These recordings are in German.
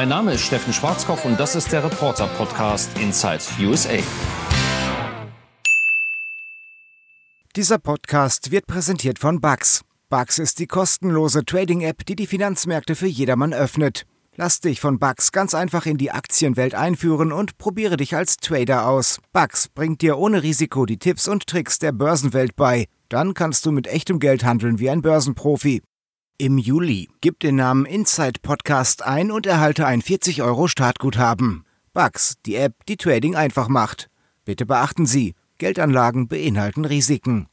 Mein Name ist Steffen Schwarzkopf und das ist der Reporter-Podcast Inside USA. Dieser Podcast wird präsentiert von Bugs. Bugs ist die kostenlose Trading-App, die die Finanzmärkte für jedermann öffnet. Lass dich von Bugs ganz einfach in die Aktienwelt einführen und probiere dich als Trader aus. Bugs bringt dir ohne Risiko die Tipps und Tricks der Börsenwelt bei. Dann kannst du mit echtem Geld handeln wie ein Börsenprofi. Im Juli gib den Namen Inside Podcast ein und erhalte ein 40 Euro Startguthaben. Bugs, die App, die Trading einfach macht. Bitte beachten Sie, Geldanlagen beinhalten Risiken.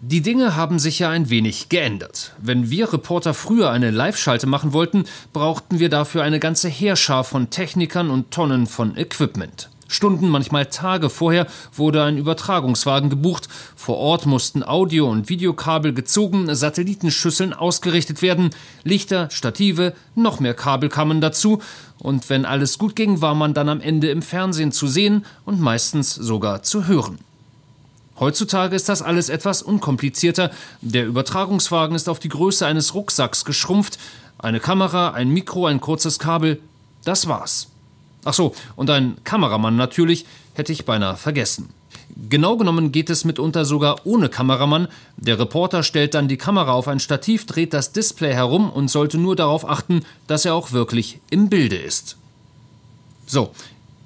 Die Dinge haben sich ja ein wenig geändert. Wenn wir Reporter früher eine Live-Schalte machen wollten, brauchten wir dafür eine ganze Heerschar von Technikern und Tonnen von Equipment. Stunden, manchmal Tage vorher wurde ein Übertragungswagen gebucht. Vor Ort mussten Audio- und Videokabel gezogen, Satellitenschüsseln ausgerichtet werden, Lichter, Stative, noch mehr Kabel kamen dazu. Und wenn alles gut ging, war man dann am Ende im Fernsehen zu sehen und meistens sogar zu hören. Heutzutage ist das alles etwas unkomplizierter. Der Übertragungswagen ist auf die Größe eines Rucksacks geschrumpft. Eine Kamera, ein Mikro, ein kurzes Kabel. Das war's. Ach so, und ein Kameramann natürlich, hätte ich beinahe vergessen. Genau genommen geht es mitunter sogar ohne Kameramann. Der Reporter stellt dann die Kamera auf ein Stativ, dreht das Display herum und sollte nur darauf achten, dass er auch wirklich im Bilde ist. So,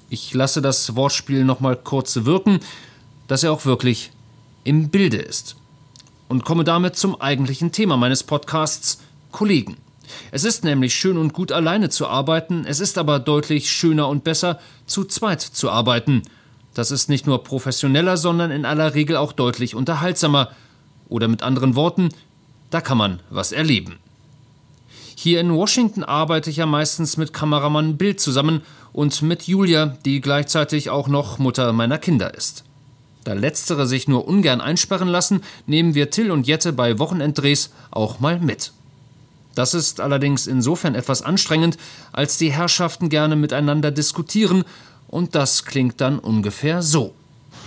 ich lasse das Wortspiel nochmal kurz wirken, dass er auch wirklich im Bilde ist. Und komme damit zum eigentlichen Thema meines Podcasts Kollegen. Es ist nämlich schön und gut alleine zu arbeiten, es ist aber deutlich schöner und besser, zu zweit zu arbeiten. Das ist nicht nur professioneller, sondern in aller Regel auch deutlich unterhaltsamer. Oder mit anderen Worten, da kann man was erleben. Hier in Washington arbeite ich ja meistens mit Kameramann Bill zusammen und mit Julia, die gleichzeitig auch noch Mutter meiner Kinder ist. Da letztere sich nur ungern einsperren lassen, nehmen wir Till und Jette bei Wochenenddrehs auch mal mit. Das ist allerdings insofern etwas anstrengend, als die Herrschaften gerne miteinander diskutieren, und das klingt dann ungefähr so.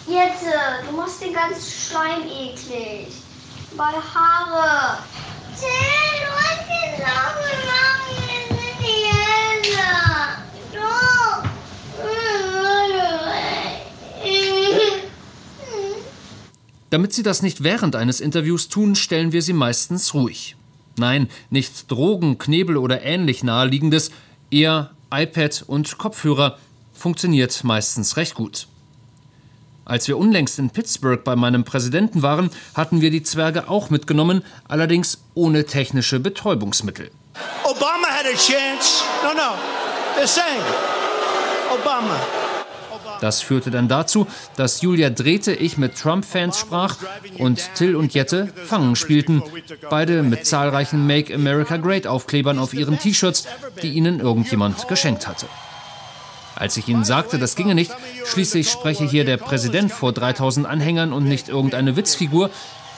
Jetzt, du machst den ganzen Schleim eklig. Meine Haare. Till, du hast den Saugen lang in die Hände. Damit sie das nicht während eines Interviews tun, stellen wir sie meistens ruhig. Nein, nicht Drogen, Knebel oder ähnlich naheliegendes, eher iPad und Kopfhörer funktioniert meistens recht gut. Als wir unlängst in Pittsburgh bei meinem Präsidenten waren, hatten wir die Zwerge auch mitgenommen, allerdings ohne technische Betäubungsmittel. Obama had a chance. No, no. The same. Obama. Das führte dann dazu, dass Julia drehte, ich mit Trump-Fans sprach und Till und Jette Fangen spielten. Beide mit zahlreichen Make America Great Aufklebern auf ihren T-Shirts, die ihnen irgendjemand geschenkt hatte. Als ich ihnen sagte, das ginge nicht, schließlich spreche hier der Präsident vor 3000 Anhängern und nicht irgendeine Witzfigur,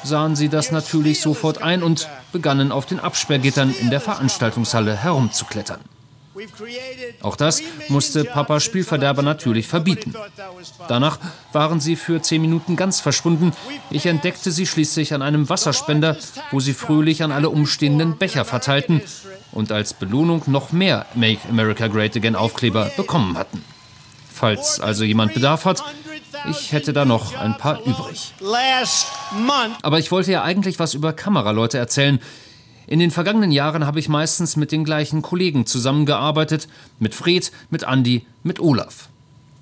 sahen sie das natürlich sofort ein und begannen auf den Absperrgittern in der Veranstaltungshalle herumzuklettern. Auch das musste Papa Spielverderber natürlich verbieten. Danach waren sie für zehn Minuten ganz verschwunden. Ich entdeckte sie schließlich an einem Wasserspender, wo sie fröhlich an alle umstehenden Becher verteilten und als Belohnung noch mehr Make America Great Again Aufkleber bekommen hatten. Falls also jemand Bedarf hat, ich hätte da noch ein paar übrig. Aber ich wollte ja eigentlich was über Kameraleute erzählen. In den vergangenen Jahren habe ich meistens mit den gleichen Kollegen zusammengearbeitet, mit Fred, mit Andi, mit Olaf.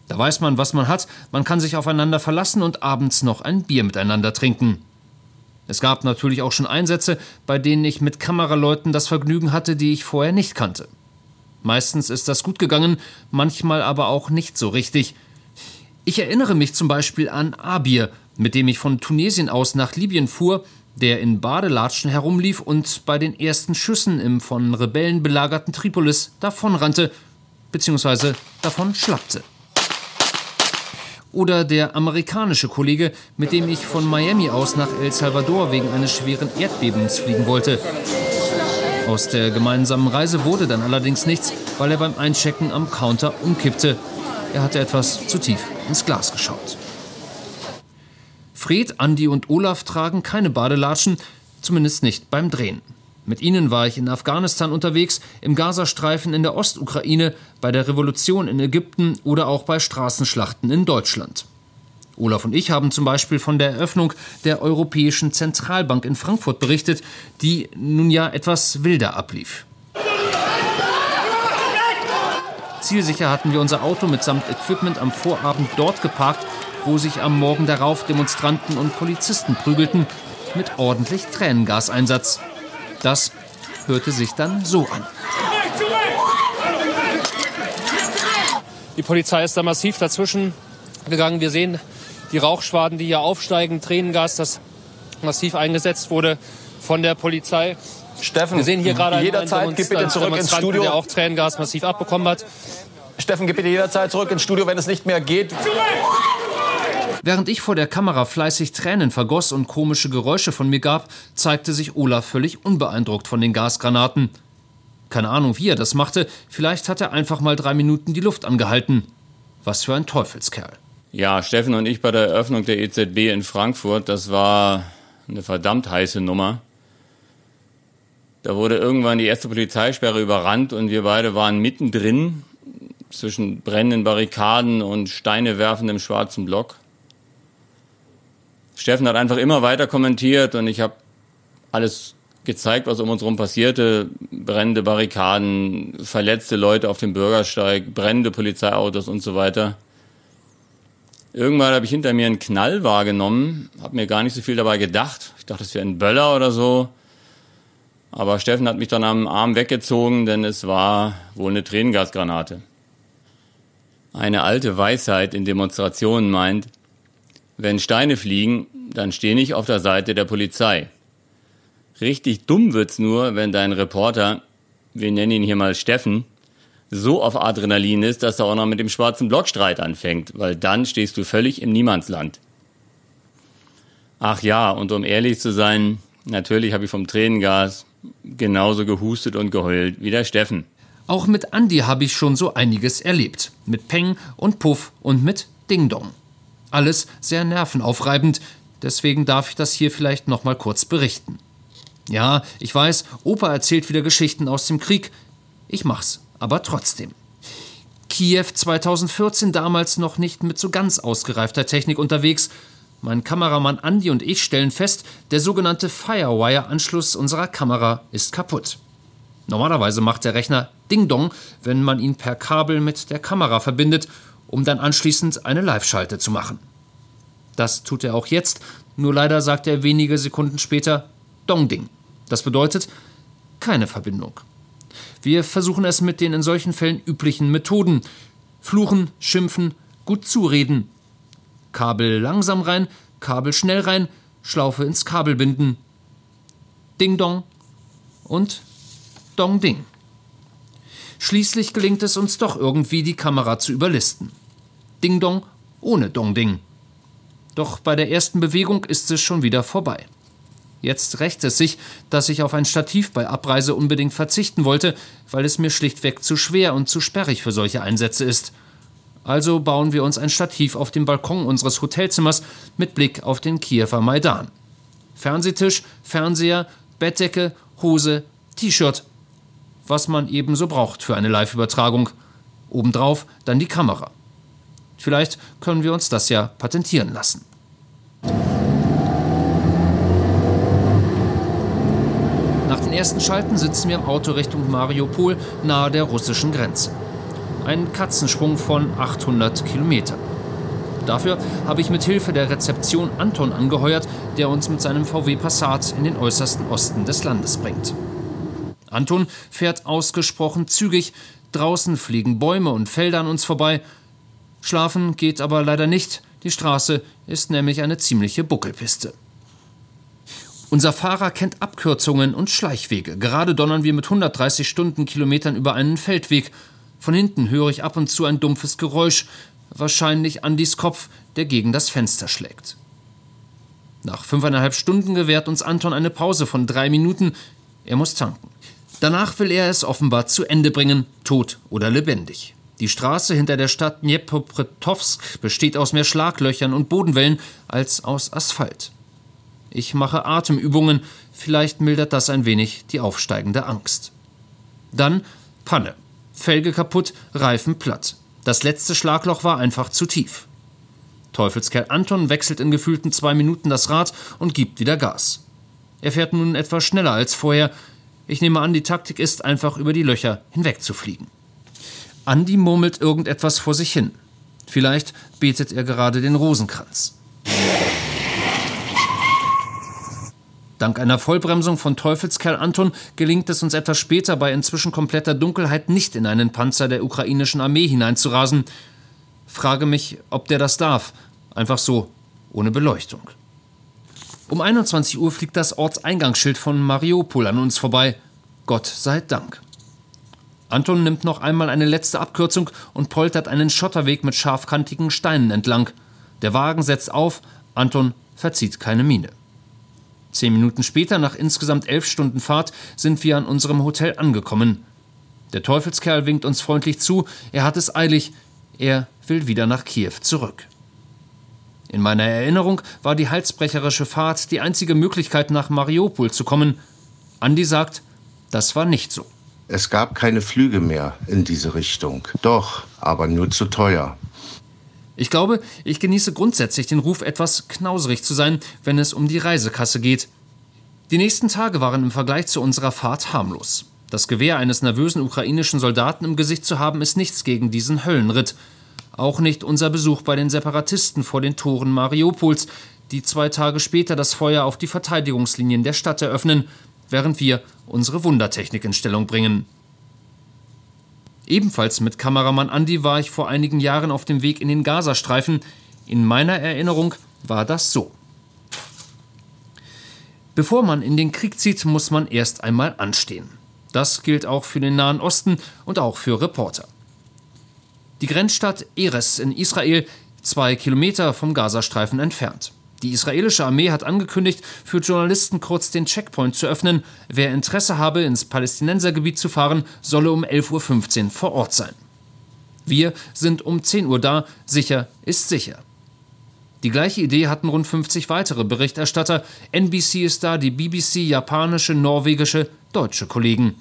Da weiß man, was man hat, man kann sich aufeinander verlassen und abends noch ein Bier miteinander trinken. Es gab natürlich auch schon Einsätze, bei denen ich mit Kameraleuten das Vergnügen hatte, die ich vorher nicht kannte. Meistens ist das gut gegangen, manchmal aber auch nicht so richtig. Ich erinnere mich zum Beispiel an Abir, mit dem ich von Tunesien aus nach Libyen fuhr der in Badelatschen herumlief und bei den ersten Schüssen im von Rebellen belagerten Tripolis davonrannte bzw. davon schlappte. Oder der amerikanische Kollege, mit dem ich von Miami aus nach El Salvador wegen eines schweren Erdbebens fliegen wollte. Aus der gemeinsamen Reise wurde dann allerdings nichts, weil er beim Einchecken am Counter umkippte. Er hatte etwas zu tief ins Glas geschaut. Fred, Andi und Olaf tragen keine Badelatschen, zumindest nicht beim Drehen. Mit ihnen war ich in Afghanistan unterwegs, im Gazastreifen in der Ostukraine, bei der Revolution in Ägypten oder auch bei Straßenschlachten in Deutschland. Olaf und ich haben zum Beispiel von der Eröffnung der Europäischen Zentralbank in Frankfurt berichtet, die nun ja etwas wilder ablief. Zielsicher hatten wir unser Auto mitsamt Equipment am Vorabend dort geparkt, wo sich am Morgen darauf Demonstranten und Polizisten prügelten, mit ordentlich Tränengaseinsatz. Das hörte sich dann so an. Die Polizei ist da massiv dazwischen gegangen. Wir sehen die Rauchschwaden, die hier aufsteigen, Tränengas, das massiv eingesetzt wurde von der Polizei. Steffen, wir sehen hier gerade jederzeit, einen gib bitte zurück ins Studio. der auch Tränengas massiv abbekommen hat. Steffen, gib bitte jederzeit zurück ins Studio, wenn es nicht mehr geht. Während ich vor der Kamera fleißig Tränen vergoss und komische Geräusche von mir gab, zeigte sich Olaf völlig unbeeindruckt von den Gasgranaten. Keine Ahnung, wie er das machte, vielleicht hat er einfach mal drei Minuten die Luft angehalten. Was für ein Teufelskerl. Ja, Steffen und ich bei der Eröffnung der EZB in Frankfurt, das war eine verdammt heiße Nummer. Da wurde irgendwann die erste Polizeisperre überrannt und wir beide waren mittendrin zwischen brennenden Barrikaden und Steine werfendem schwarzen Block. Steffen hat einfach immer weiter kommentiert und ich habe alles gezeigt, was um uns herum passierte. Brennende Barrikaden, verletzte Leute auf dem Bürgersteig, brennende Polizeiautos und so weiter. Irgendwann habe ich hinter mir einen Knall wahrgenommen, habe mir gar nicht so viel dabei gedacht. Ich dachte, es wäre ein Böller oder so. Aber Steffen hat mich dann am Arm weggezogen, denn es war wohl eine Tränengasgranate. Eine alte Weisheit in Demonstrationen meint, wenn Steine fliegen, dann steh nicht auf der Seite der Polizei. Richtig dumm wird's nur, wenn dein Reporter, wir nennen ihn hier mal Steffen, so auf Adrenalin ist, dass er auch noch mit dem schwarzen Blockstreit anfängt, weil dann stehst du völlig im Niemandsland. Ach ja, und um ehrlich zu sein, natürlich habe ich vom Tränengas genauso gehustet und geheult wie der Steffen. Auch mit Andi habe ich schon so einiges erlebt. Mit Peng und Puff und mit Ding Dong. Alles sehr nervenaufreibend, deswegen darf ich das hier vielleicht noch mal kurz berichten. Ja, ich weiß, Opa erzählt wieder Geschichten aus dem Krieg. Ich mach's, aber trotzdem. Kiew 2014 damals noch nicht mit so ganz ausgereifter Technik unterwegs. Mein Kameramann Andy und ich stellen fest, der sogenannte Firewire-Anschluss unserer Kamera ist kaputt. Normalerweise macht der Rechner Ding Dong, wenn man ihn per Kabel mit der Kamera verbindet um dann anschließend eine Live-Schalte zu machen. Das tut er auch jetzt, nur leider sagt er wenige Sekunden später Dong-Ding. Das bedeutet keine Verbindung. Wir versuchen es mit den in solchen Fällen üblichen Methoden. Fluchen, schimpfen, gut zureden. Kabel langsam rein, Kabel schnell rein, Schlaufe ins Kabel binden. Ding Dong und Dong Ding. Schließlich gelingt es uns doch irgendwie, die Kamera zu überlisten. Ding Dong ohne Dong Ding. Doch bei der ersten Bewegung ist es schon wieder vorbei. Jetzt rächt es sich, dass ich auf ein Stativ bei Abreise unbedingt verzichten wollte, weil es mir schlichtweg zu schwer und zu sperrig für solche Einsätze ist. Also bauen wir uns ein Stativ auf dem Balkon unseres Hotelzimmers mit Blick auf den Kiewer Maidan. Fernsehtisch, Fernseher, Bettdecke, Hose, T-Shirt was man ebenso braucht für eine Live-Übertragung. Obendrauf dann die Kamera. Vielleicht können wir uns das ja patentieren lassen. Nach den ersten Schalten sitzen wir im Auto Richtung Mariupol nahe der russischen Grenze. Ein Katzensprung von 800 Kilometern. Dafür habe ich mit Hilfe der Rezeption Anton angeheuert, der uns mit seinem VW Passat in den äußersten Osten des Landes bringt. Anton fährt ausgesprochen zügig, draußen fliegen Bäume und Felder an uns vorbei. Schlafen geht aber leider nicht, die Straße ist nämlich eine ziemliche Buckelpiste. Unser Fahrer kennt Abkürzungen und Schleichwege. Gerade donnern wir mit 130 Stundenkilometern über einen Feldweg. Von hinten höre ich ab und zu ein dumpfes Geräusch, wahrscheinlich Andys Kopf, der gegen das Fenster schlägt. Nach fünfeinhalb Stunden gewährt uns Anton eine Pause von drei Minuten. Er muss tanken. Danach will er es offenbar zu Ende bringen, tot oder lebendig. Die Straße hinter der Stadt Dnepropetrovsk besteht aus mehr Schlaglöchern und Bodenwellen als aus Asphalt. Ich mache Atemübungen, Vielleicht mildert das ein wenig die aufsteigende Angst. Dann Panne. Felge kaputt, Reifen platt. Das letzte Schlagloch war einfach zu tief. Teufelskerl Anton wechselt in gefühlten zwei Minuten das Rad und gibt wieder Gas. Er fährt nun etwas schneller als vorher. Ich nehme an, die Taktik ist, einfach über die Löcher hinwegzufliegen. Andi murmelt irgendetwas vor sich hin. Vielleicht betet er gerade den Rosenkranz. Dank einer Vollbremsung von Teufelskerl Anton gelingt es uns etwas später bei inzwischen kompletter Dunkelheit nicht in einen Panzer der ukrainischen Armee hineinzurasen. Frage mich, ob der das darf. Einfach so, ohne Beleuchtung. Um 21 Uhr fliegt das Ortseingangsschild von Mariupol an uns vorbei. Gott sei Dank. Anton nimmt noch einmal eine letzte Abkürzung und poltert einen Schotterweg mit scharfkantigen Steinen entlang. Der Wagen setzt auf, Anton verzieht keine Miene. Zehn Minuten später, nach insgesamt elf Stunden Fahrt, sind wir an unserem Hotel angekommen. Der Teufelskerl winkt uns freundlich zu, er hat es eilig, er will wieder nach Kiew zurück. In meiner Erinnerung war die halsbrecherische Fahrt die einzige Möglichkeit, nach Mariupol zu kommen. Andi sagt, das war nicht so. Es gab keine Flüge mehr in diese Richtung. Doch, aber nur zu teuer. Ich glaube, ich genieße grundsätzlich den Ruf, etwas knauserig zu sein, wenn es um die Reisekasse geht. Die nächsten Tage waren im Vergleich zu unserer Fahrt harmlos. Das Gewehr eines nervösen ukrainischen Soldaten im Gesicht zu haben, ist nichts gegen diesen Höllenritt. Auch nicht unser Besuch bei den Separatisten vor den Toren Mariupols, die zwei Tage später das Feuer auf die Verteidigungslinien der Stadt eröffnen, während wir unsere Wundertechnik in Stellung bringen. Ebenfalls mit Kameramann Andy war ich vor einigen Jahren auf dem Weg in den Gazastreifen. In meiner Erinnerung war das so. Bevor man in den Krieg zieht, muss man erst einmal anstehen. Das gilt auch für den Nahen Osten und auch für Reporter. Die Grenzstadt Eres in Israel, zwei Kilometer vom Gazastreifen entfernt. Die israelische Armee hat angekündigt, für Journalisten kurz den Checkpoint zu öffnen. Wer Interesse habe, ins Palästinensergebiet zu fahren, solle um 11.15 Uhr vor Ort sein. Wir sind um 10 Uhr da, sicher ist sicher. Die gleiche Idee hatten rund 50 weitere Berichterstatter. NBC ist da, die BBC, japanische, norwegische, deutsche Kollegen.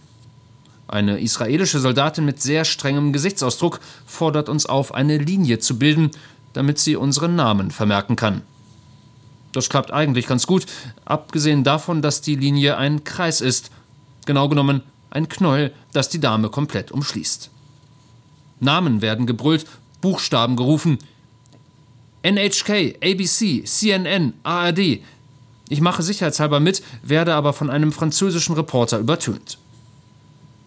Eine israelische Soldatin mit sehr strengem Gesichtsausdruck fordert uns auf, eine Linie zu bilden, damit sie unseren Namen vermerken kann. Das klappt eigentlich ganz gut, abgesehen davon, dass die Linie ein Kreis ist. Genau genommen ein Knäuel, das die Dame komplett umschließt. Namen werden gebrüllt, Buchstaben gerufen. NHK, ABC, CNN, ARD. Ich mache sicherheitshalber mit, werde aber von einem französischen Reporter übertönt.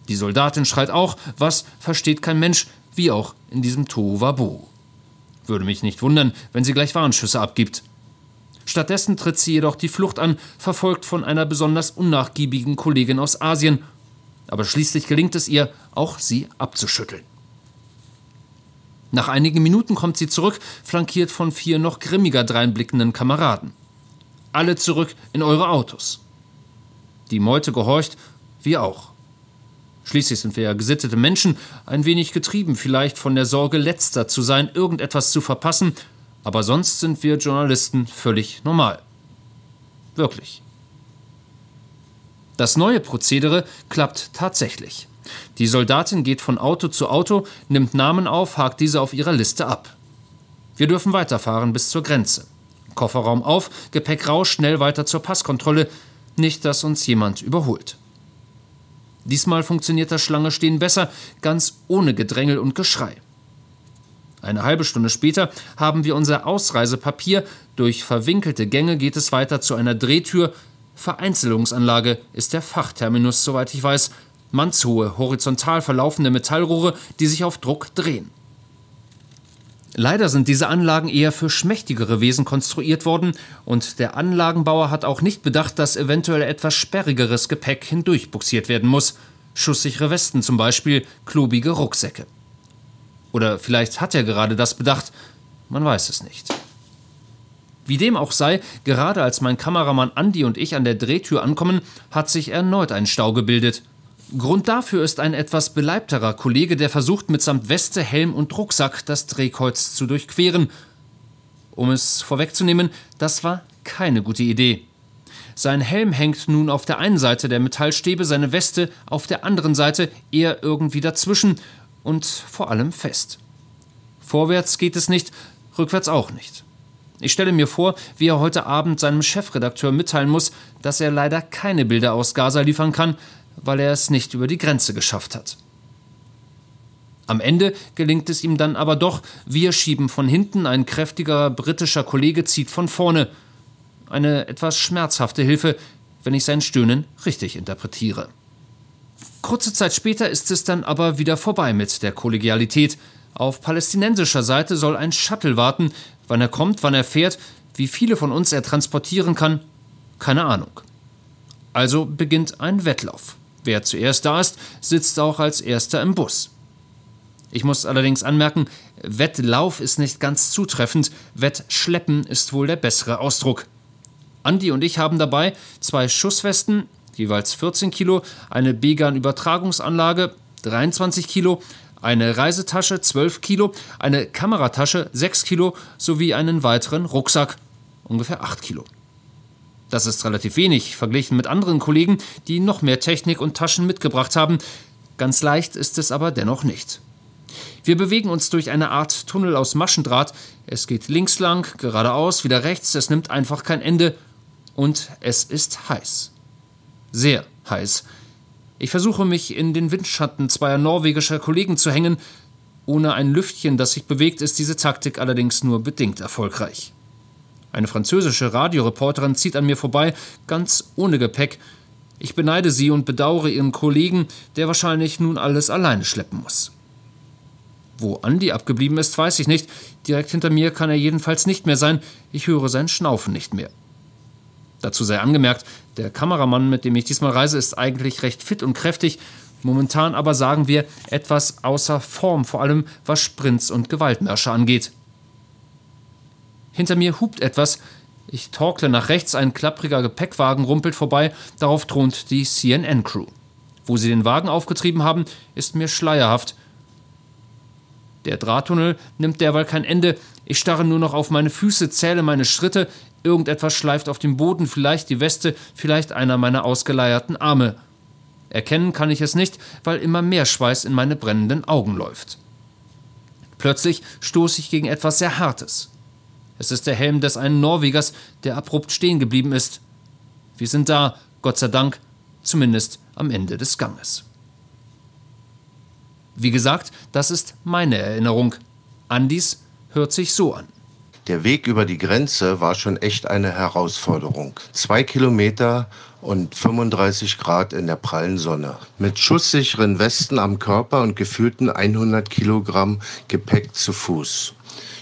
Die Soldatin schreit auch, was versteht kein Mensch, wie auch in diesem Tohuwabohu. Würde mich nicht wundern, wenn sie gleich Warnschüsse abgibt. Stattdessen tritt sie jedoch die Flucht an, verfolgt von einer besonders unnachgiebigen Kollegin aus Asien. Aber schließlich gelingt es ihr, auch sie abzuschütteln. Nach einigen Minuten kommt sie zurück, flankiert von vier noch grimmiger dreinblickenden Kameraden. Alle zurück in eure Autos. Die Meute gehorcht, wir auch. Schließlich sind wir ja gesittete Menschen, ein wenig getrieben vielleicht von der Sorge, letzter zu sein, irgendetwas zu verpassen aber sonst sind wir Journalisten völlig normal. Wirklich. Das neue Prozedere klappt tatsächlich. Die Soldatin geht von Auto zu Auto, nimmt Namen auf, hakt diese auf ihrer Liste ab. Wir dürfen weiterfahren bis zur Grenze. Kofferraum auf, Gepäck raus, schnell weiter zur Passkontrolle. Nicht, dass uns jemand überholt. Diesmal funktioniert das Schlange stehen besser, ganz ohne Gedrängel und Geschrei. Eine halbe Stunde später haben wir unser Ausreisepapier. Durch verwinkelte Gänge geht es weiter zu einer Drehtür. Vereinzelungsanlage ist der Fachterminus, soweit ich weiß. Mannshohe, horizontal verlaufende Metallrohre, die sich auf Druck drehen. Leider sind diese Anlagen eher für schmächtigere Wesen konstruiert worden und der Anlagenbauer hat auch nicht bedacht, dass eventuell etwas sperrigeres Gepäck hindurchbuxiert werden muss. Schusssichere Westen zum Beispiel, klobige Rucksäcke. Oder vielleicht hat er gerade das bedacht, man weiß es nicht. Wie dem auch sei, gerade als mein Kameramann Andy und ich an der Drehtür ankommen, hat sich erneut ein Stau gebildet. Grund dafür ist ein etwas beleibterer Kollege, der versucht, mitsamt Weste, Helm und Rucksack das Drehkreuz zu durchqueren. Um es vorwegzunehmen, das war keine gute Idee. Sein Helm hängt nun auf der einen Seite der Metallstäbe, seine Weste auf der anderen Seite, er irgendwie dazwischen und vor allem fest. Vorwärts geht es nicht, rückwärts auch nicht. Ich stelle mir vor, wie er heute Abend seinem Chefredakteur mitteilen muss, dass er leider keine Bilder aus Gaza liefern kann, weil er es nicht über die Grenze geschafft hat. Am Ende gelingt es ihm dann aber doch, wir schieben von hinten, ein kräftiger britischer Kollege zieht von vorne. Eine etwas schmerzhafte Hilfe, wenn ich sein Stöhnen richtig interpretiere. Kurze Zeit später ist es dann aber wieder vorbei mit der Kollegialität. Auf palästinensischer Seite soll ein Shuttle warten. Wann er kommt, wann er fährt, wie viele von uns er transportieren kann, keine Ahnung. Also beginnt ein Wettlauf. Wer zuerst da ist, sitzt auch als erster im Bus. Ich muss allerdings anmerken, Wettlauf ist nicht ganz zutreffend, Wettschleppen ist wohl der bessere Ausdruck. Andi und ich haben dabei zwei Schusswesten, jeweils 14 Kilo, eine Began-Übertragungsanlage, 23 Kilo, eine Reisetasche 12 Kilo, eine Kameratasche 6 Kilo sowie einen weiteren Rucksack ungefähr 8 Kilo. Das ist relativ wenig verglichen mit anderen Kollegen, die noch mehr Technik und Taschen mitgebracht haben. Ganz leicht ist es aber dennoch nicht. Wir bewegen uns durch eine Art Tunnel aus Maschendraht. Es geht links lang, geradeaus, wieder rechts, es nimmt einfach kein Ende. Und es ist heiß. Sehr heiß. Ich versuche mich in den Windschatten zweier norwegischer Kollegen zu hängen. Ohne ein Lüftchen, das sich bewegt, ist diese Taktik allerdings nur bedingt erfolgreich. Eine französische Radioreporterin zieht an mir vorbei, ganz ohne Gepäck. Ich beneide sie und bedauere ihren Kollegen, der wahrscheinlich nun alles alleine schleppen muss. Wo Andi abgeblieben ist, weiß ich nicht. Direkt hinter mir kann er jedenfalls nicht mehr sein. Ich höre sein Schnaufen nicht mehr. Dazu sei angemerkt, der Kameramann, mit dem ich diesmal reise, ist eigentlich recht fit und kräftig, momentan aber sagen wir etwas außer Form, vor allem was Sprints und Gewaltmärsche angeht. Hinter mir hupt etwas. Ich torkle nach rechts, ein klappriger Gepäckwagen rumpelt vorbei, darauf thront die CNN-Crew. Wo sie den Wagen aufgetrieben haben, ist mir schleierhaft. Der Drahttunnel nimmt derweil kein Ende. Ich starre nur noch auf meine Füße, zähle meine Schritte. Irgendetwas schleift auf dem Boden, vielleicht die Weste, vielleicht einer meiner ausgeleierten Arme. Erkennen kann ich es nicht, weil immer mehr Schweiß in meine brennenden Augen läuft. Plötzlich stoße ich gegen etwas sehr Hartes. Es ist der Helm des einen Norwegers, der abrupt stehen geblieben ist. Wir sind da, Gott sei Dank, zumindest am Ende des Ganges. Wie gesagt, das ist meine Erinnerung. Andis hört sich so an. Der Weg über die Grenze war schon echt eine Herausforderung. Zwei Kilometer und 35 Grad in der prallen Sonne. Mit schusssicheren Westen am Körper und gefühlten 100 Kilogramm Gepäck zu Fuß.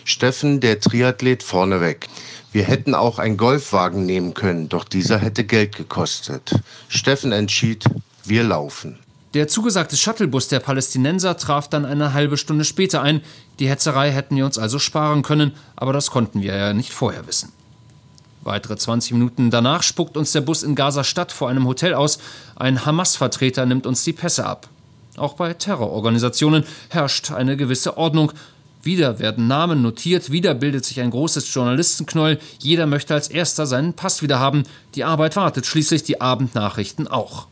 Steffen, der Triathlet, vorneweg. Wir hätten auch einen Golfwagen nehmen können, doch dieser hätte Geld gekostet. Steffen entschied, wir laufen. Der zugesagte Shuttlebus der Palästinenser traf dann eine halbe Stunde später ein. Die Hetzerei hätten wir uns also sparen können, aber das konnten wir ja nicht vorher wissen. Weitere 20 Minuten danach spuckt uns der Bus in Gaza-Stadt vor einem Hotel aus. Ein Hamas-Vertreter nimmt uns die Pässe ab. Auch bei Terrororganisationen herrscht eine gewisse Ordnung. Wieder werden Namen notiert, wieder bildet sich ein großes Journalistenknäuel. Jeder möchte als erster seinen Pass wieder haben. Die Arbeit wartet schließlich, die Abendnachrichten auch.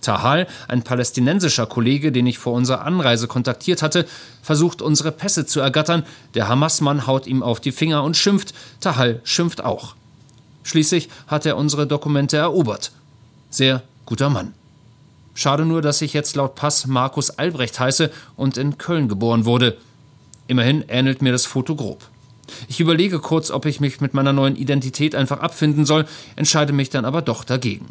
Tahal, ein palästinensischer Kollege, den ich vor unserer Anreise kontaktiert hatte, versucht unsere Pässe zu ergattern. Der Hamas-Mann haut ihm auf die Finger und schimpft. Tahal schimpft auch. Schließlich hat er unsere Dokumente erobert. Sehr guter Mann. Schade nur, dass ich jetzt laut Pass Markus Albrecht heiße und in Köln geboren wurde. Immerhin ähnelt mir das Foto grob. Ich überlege kurz, ob ich mich mit meiner neuen Identität einfach abfinden soll, entscheide mich dann aber doch dagegen.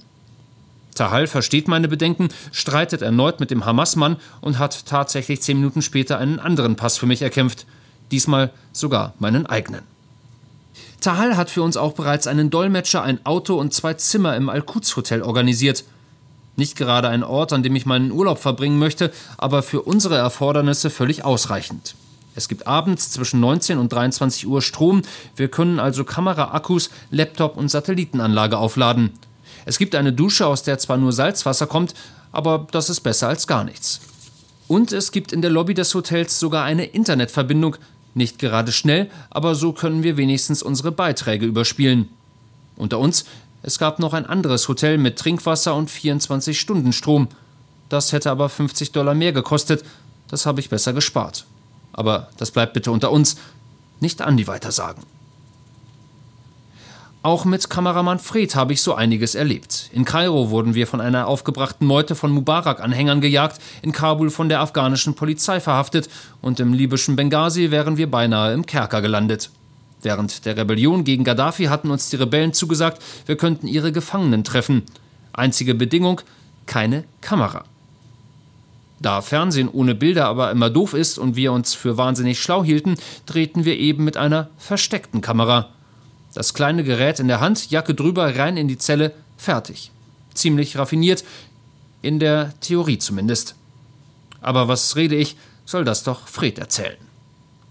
Tahal versteht meine Bedenken, streitet erneut mit dem Hamas-Mann und hat tatsächlich zehn Minuten später einen anderen Pass für mich erkämpft. Diesmal sogar meinen eigenen. Tahal hat für uns auch bereits einen Dolmetscher, ein Auto und zwei Zimmer im Al-Quds-Hotel organisiert. Nicht gerade ein Ort, an dem ich meinen Urlaub verbringen möchte, aber für unsere Erfordernisse völlig ausreichend. Es gibt abends zwischen 19 und 23 Uhr Strom. Wir können also Kamera, Akkus, Laptop und Satellitenanlage aufladen. Es gibt eine Dusche, aus der zwar nur Salzwasser kommt, aber das ist besser als gar nichts. Und es gibt in der Lobby des Hotels sogar eine Internetverbindung, nicht gerade schnell, aber so können wir wenigstens unsere Beiträge überspielen. Unter uns, Es gab noch ein anderes Hotel mit Trinkwasser und 24-Stunden-Strom. Das hätte aber 50 Dollar mehr gekostet. Das habe ich besser gespart. Aber das bleibt bitte unter uns. Nicht Andi weitersagen. Auch mit Kameramann Fred habe ich so einiges erlebt. In Kairo wurden wir von einer aufgebrachten Meute von Mubarak-Anhängern gejagt, in Kabul von der afghanischen Polizei verhaftet und im libyschen Benghazi wären wir beinahe im Kerker gelandet. Während der Rebellion gegen Gaddafi hatten uns die Rebellen zugesagt, wir könnten ihre Gefangenen treffen. Einzige Bedingung, keine Kamera. Da Fernsehen ohne Bilder aber immer doof ist und wir uns für wahnsinnig schlau hielten, drehten wir eben mit einer versteckten Kamera. Das kleine Gerät in der Hand, Jacke drüber, rein in die Zelle, fertig. Ziemlich raffiniert, in der Theorie zumindest. Aber was rede ich, soll das doch Fred erzählen.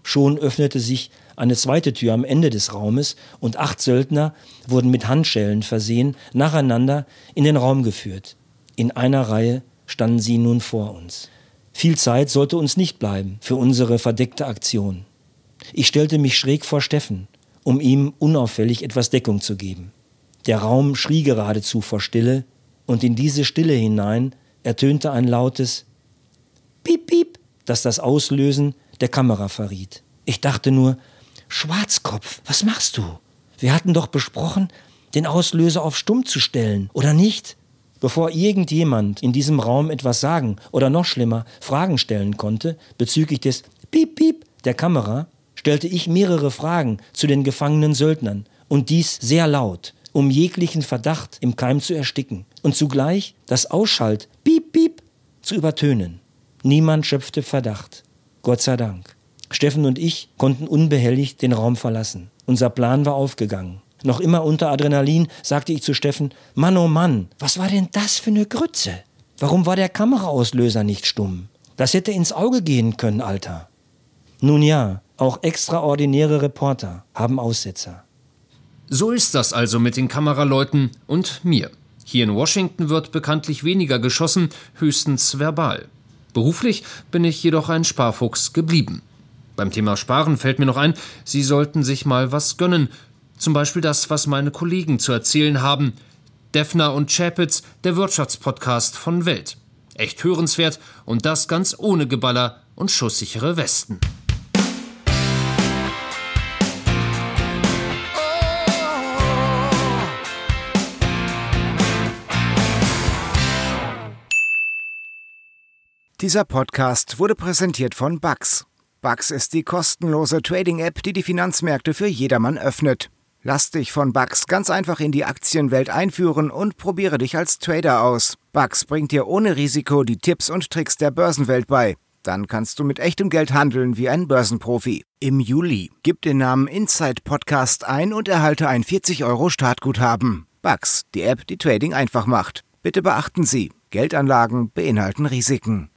Schon öffnete sich eine zweite Tür am Ende des Raumes und acht Söldner wurden mit Handschellen versehen, nacheinander in den Raum geführt. In einer Reihe standen sie nun vor uns. Viel Zeit sollte uns nicht bleiben für unsere verdeckte Aktion. Ich stellte mich schräg vor Steffen um ihm unauffällig etwas Deckung zu geben. Der Raum schrie geradezu vor Stille, und in diese Stille hinein ertönte ein lautes Piep, Piep, das das Auslösen der Kamera verriet. Ich dachte nur, Schwarzkopf, was machst du? Wir hatten doch besprochen, den Auslöser auf Stumm zu stellen, oder nicht? Bevor irgendjemand in diesem Raum etwas sagen oder noch schlimmer Fragen stellen konnte bezüglich des Piep, Piep der Kamera, stellte ich mehrere Fragen zu den gefangenen Söldnern und dies sehr laut, um jeglichen Verdacht im Keim zu ersticken und zugleich das Ausschalt Piep Piep zu übertönen. Niemand schöpfte Verdacht. Gott sei Dank. Steffen und ich konnten unbehelligt den Raum verlassen. Unser Plan war aufgegangen. Noch immer unter Adrenalin sagte ich zu Steffen, Mann oh Mann, was war denn das für eine Grütze? Warum war der Kameraauslöser nicht stumm? Das hätte ins Auge gehen können, Alter. Nun ja, auch extraordinäre Reporter haben Aussetzer. So ist das also mit den Kameraleuten und mir. Hier in Washington wird bekanntlich weniger geschossen, höchstens verbal. Beruflich bin ich jedoch ein Sparfuchs geblieben. Beim Thema Sparen fällt mir noch ein, Sie sollten sich mal was gönnen. Zum Beispiel das, was meine Kollegen zu erzählen haben. Defner und Chapitz, der Wirtschaftspodcast von Welt. Echt hörenswert und das ganz ohne Geballer und schusssichere Westen. Dieser Podcast wurde präsentiert von Bugs. Bugs ist die kostenlose Trading-App, die die Finanzmärkte für jedermann öffnet. Lass dich von Bugs ganz einfach in die Aktienwelt einführen und probiere dich als Trader aus. Bugs bringt dir ohne Risiko die Tipps und Tricks der Börsenwelt bei. Dann kannst du mit echtem Geld handeln wie ein Börsenprofi. Im Juli gib den Namen Inside Podcast ein und erhalte ein 40 Euro Startguthaben. Bugs, die App, die Trading einfach macht. Bitte beachten Sie, Geldanlagen beinhalten Risiken.